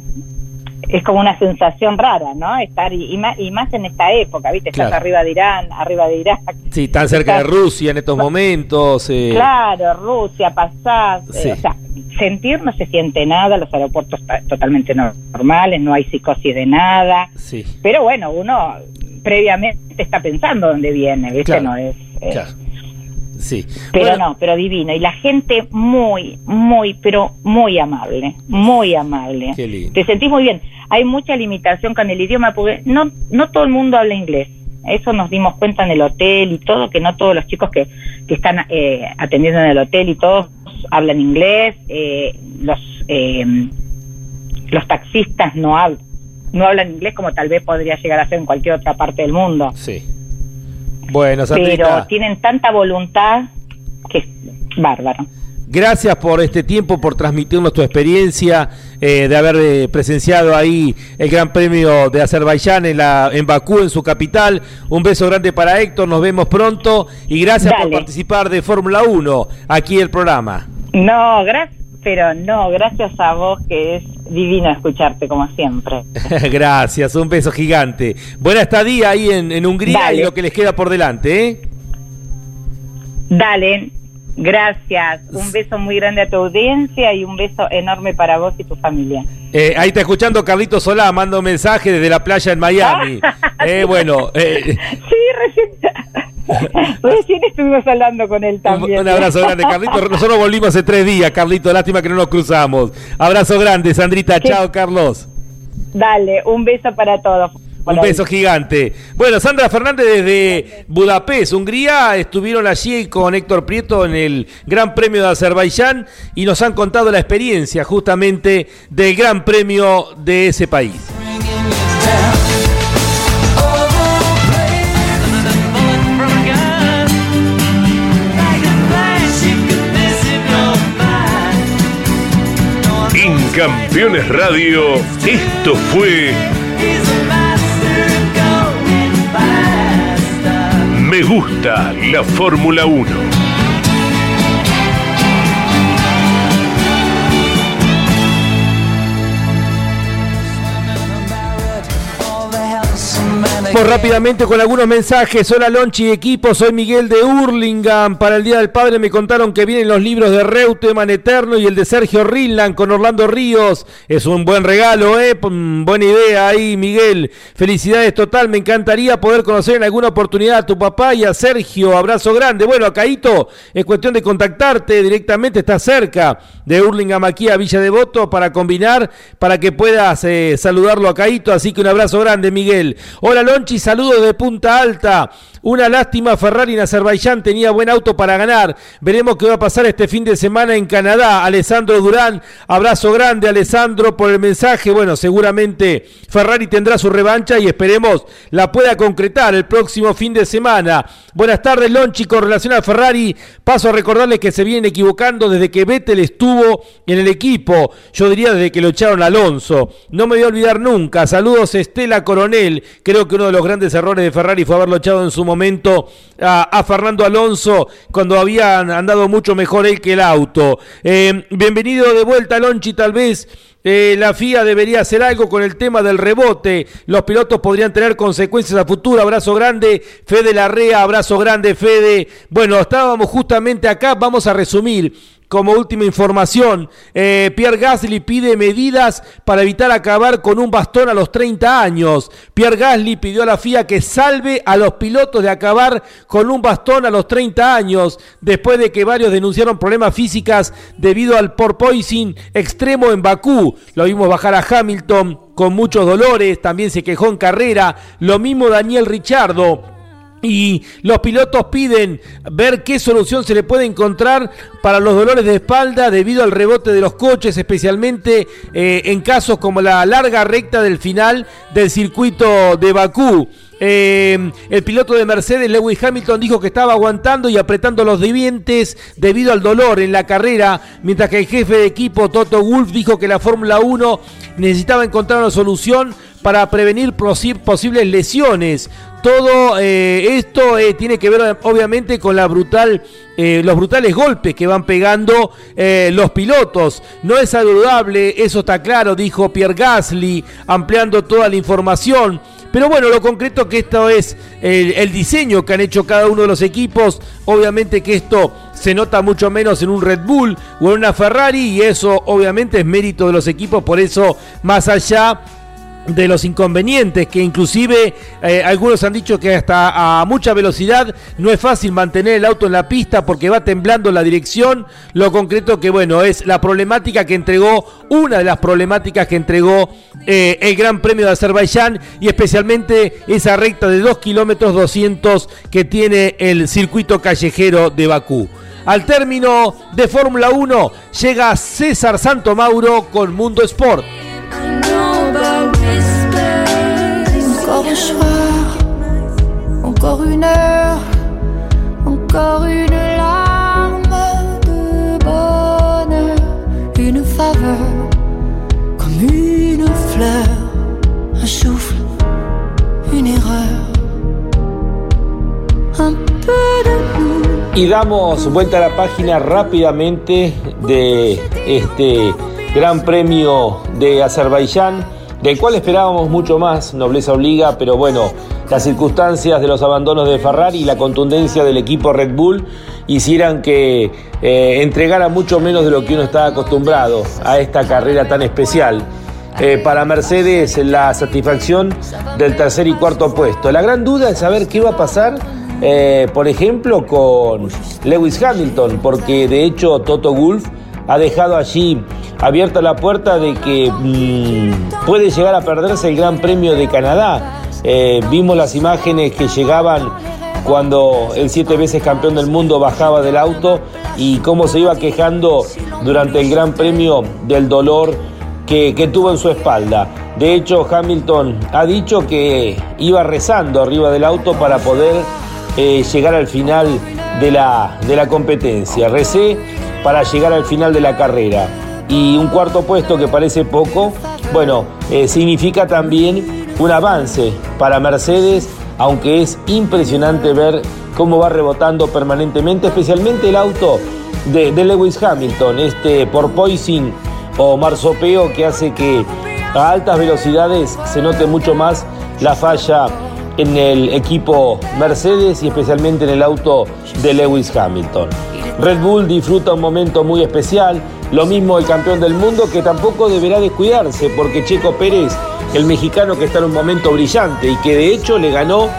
es como una sensación rara, ¿no? Estar y, más, y más en esta época, ¿viste? Estás arriba de Irán, arriba de Irak. Sí, tan cerca de Rusia en estos momentos. Eh. Claro, Rusia, pasás. Eh, o sea, sentir no se siente nada, los aeropuertos totalmente normales, no hay psicosis de nada. Sí. Pero bueno, uno previamente está pensando dónde viene, ¿viste? No es. Eh, claro. Sí. Pero no, pero divino. Y la gente muy, muy, pero muy amable. Muy amable. Qué lindo. Te sentís muy bien. Hay mucha limitación con el idioma porque no, no todo el mundo habla inglés. Eso nos dimos cuenta en el hotel y todo, que no todos los chicos que, que están eh, atendiendo en el hotel y todos hablan inglés. Eh, los, eh, los taxistas no hablan, no hablan inglés como tal vez podría llegar a ser en cualquier otra parte del mundo. Sí. Bueno, Pero tienen tanta voluntad que es bárbaro. Gracias por este tiempo, por transmitirnos tu experiencia eh, de haber eh, presenciado ahí el Gran Premio de Azerbaiyán en, la, en Bakú, en su capital. Un beso grande para Héctor, nos vemos pronto y gracias por participar de Fórmula 1 aquí el programa. No, gracias, pero no, gracias a vos que es divino escucharte como siempre. gracias, un beso gigante. Buena estadía ahí en, en Hungría y lo que les queda por delante, ¿eh? Dale, Gracias. Un beso muy grande a tu audiencia y un beso enorme para vos y tu familia. Eh, ahí está escuchando Carlito Solá, mando un mensaje desde la playa en Miami. eh, bueno. Eh. Sí, recién, recién estuvimos hablando con él también. Un, abrazo grande, Carlito. Nosotros volvimos hace tres días, Carlito. Lástima que no nos cruzamos. Abrazo grande, Sandrita. Chao, Carlos. Dale, un beso para todos. Un beso gigante. Bueno, Sandra Fernández desde Budapest, Hungría, estuvieron allí con Héctor Prieto en el Gran Premio de Azerbaiyán y nos han contado la experiencia justamente del Gran Premio de ese país. Campeones Radio, esto fue Me gusta la Fórmula 1. Rápidamente con algunos mensajes. Hola Lonchi equipo, soy Miguel de Hurlingham. Para el Día del Padre me contaron que vienen los libros de Reutemann Eterno y el de Sergio Rinland con Orlando Ríos. Es un buen regalo, ¿eh? Buena idea ahí, Miguel. Felicidades total, me encantaría poder conocer en alguna oportunidad a tu papá y a Sergio. Abrazo grande. Bueno, Caito, es cuestión de contactarte directamente, está cerca de Hurlingham aquí a Villa Devoto para combinar, para que puedas eh, saludarlo a Caito. Así que un abrazo grande, Miguel. Hola Lonchi saludos de Punta Alta. Una lástima, Ferrari en Azerbaiyán tenía buen auto para ganar. Veremos qué va a pasar este fin de semana en Canadá. Alessandro Durán, abrazo grande, Alessandro, por el mensaje. Bueno, seguramente Ferrari tendrá su revancha y esperemos la pueda concretar el próximo fin de semana. Buenas tardes, Lonchi, con relación a Ferrari. Paso a recordarles que se vienen equivocando desde que Vettel estuvo en el equipo. Yo diría desde que lo echaron Alonso. No me voy a olvidar nunca. Saludos, Estela Coronel. Creo que uno de los grandes errores de Ferrari fue haberlo echado en su momento momento a, Fernando Alonso cuando habían andado mucho mejor él que el auto. Eh, bienvenido de vuelta, Lonchi, tal vez. Eh, la FIA debería hacer algo con el tema del rebote. Los pilotos podrían tener consecuencias a futuro. Abrazo grande, Fede Larrea, abrazo grande, Fede. Bueno, estábamos justamente acá, vamos a resumir como última información, eh, Pierre Gasly pide medidas para evitar acabar con un bastón a los 30 años. Pierre Gasly pidió a la FIA que salve a los pilotos de acabar con un bastón a los 30 años, después de que varios denunciaron problemas físicas debido al porpoising extremo en Bakú. Lo vimos bajar a Hamilton con muchos dolores, también se quejó en carrera. Lo mismo Daniel Richardo y los pilotos piden ver qué solución se le puede encontrar para los dolores de espalda debido al rebote de los coches, especialmente eh, en casos como la larga recta del final del circuito de Bakú. Eh, el piloto de Mercedes, Lewis Hamilton, dijo que estaba aguantando y apretando los dientes debido al dolor en la carrera, mientras que el jefe de equipo, Toto Wolf, dijo que la Fórmula 1 necesitaba encontrar una solución para prevenir posibles lesiones. Todo eh, esto eh, tiene que ver obviamente con eh, los brutales golpes que van pegando los pilotos. No es saludable, eso está claro, dijo Pierre Gasly, ampliando toda la información. Pero bueno, lo concreto que esto es el, diseño que han hecho cada uno de los equipos. Obviamente que esto se nota mucho menos en un Red Bull o en una Ferrari y eso obviamente es mérito de los equipos. Por eso, más allá de los inconvenientes, que inclusive eh, algunos han dicho que hasta a mucha velocidad no es fácil mantener el auto en la pista porque va temblando la dirección. Lo concreto que bueno es la problemática que entregó, una de las problemáticas que entregó eh, el Gran Premio de Azerbaiyán y especialmente esa recta de 2 kilómetros 200 que tiene el circuito callejero de Bakú. Al término de Fórmula 1 llega César Santomauro con Mundo Sport. Encore un soir, encore une heure, encore une larme de bonheur, une faveur, comme une fleur, un souffle, une erreur, un peu de nous. Y damos vuelta a la página rápidamente de este Gran Premio de Azerbaiyán del cual esperábamos mucho más, nobleza obliga, pero bueno, las circunstancias de los abandonos de Ferrari y la contundencia del equipo Red Bull hicieran que eh, entregara mucho menos de lo que uno estaba acostumbrado a esta carrera tan especial. Eh, para Mercedes la satisfacción del tercer y cuarto puesto. La gran duda es saber qué va a pasar, eh, por ejemplo, con Lewis Hamilton, porque de hecho Toto Wolff ha dejado allí abierta la puerta de que mm, puede llegar a perderse el Gran Premio de Canadá. Eh, vimos las imágenes que llegaban cuando el siete veces campeón del mundo bajaba del auto y cómo se iba quejando durante el Gran Premio del dolor que, tuvo en su espalda. De hecho, Hamilton ha dicho que iba rezando arriba del auto para poder eh, llegar al final de la, de la competencia. Recé para llegar al final de la carrera. Y un cuarto puesto que parece poco, bueno, eh, significa también un avance para Mercedes, aunque es impresionante ver cómo va rebotando permanentemente, especialmente el auto de, Lewis Hamilton, este porpoising o marsopeo que hace que a altas velocidades se note mucho más la falla en el equipo Mercedes y especialmente en el auto de Lewis Hamilton. Red Bull disfruta un momento muy especial, lo mismo el campeón del mundo que tampoco deberá descuidarse porque Checo Pérez, el mexicano que está en un momento brillante y que de hecho le ganó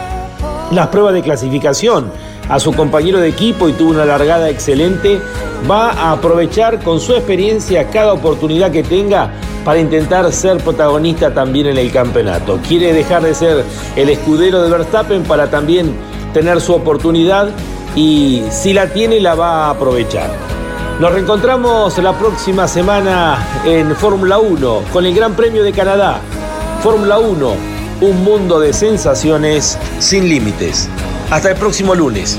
las pruebas de clasificación a su compañero de equipo y tuvo una largada excelente, va a aprovechar con su experiencia cada oportunidad que tenga para intentar ser protagonista también en el campeonato. Quiere dejar de ser el escudero de Verstappen para también tener su oportunidad y si la tiene la va a aprovechar. Nos reencontramos la próxima semana en Fórmula 1 con el Gran Premio de Canadá. Fórmula 1, un mundo de sensaciones sin límites. Hasta el próximo lunes.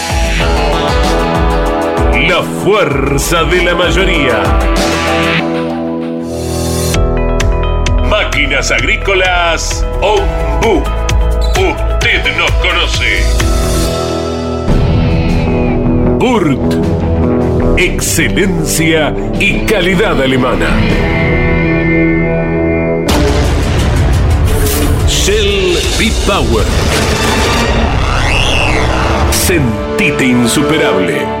Fuerza de la mayoría. Máquinas agrícolas Ombu. Usted nos conoce. Burt. Excelencia y calidad alemana. Shell B-Power. Sentite insuperable.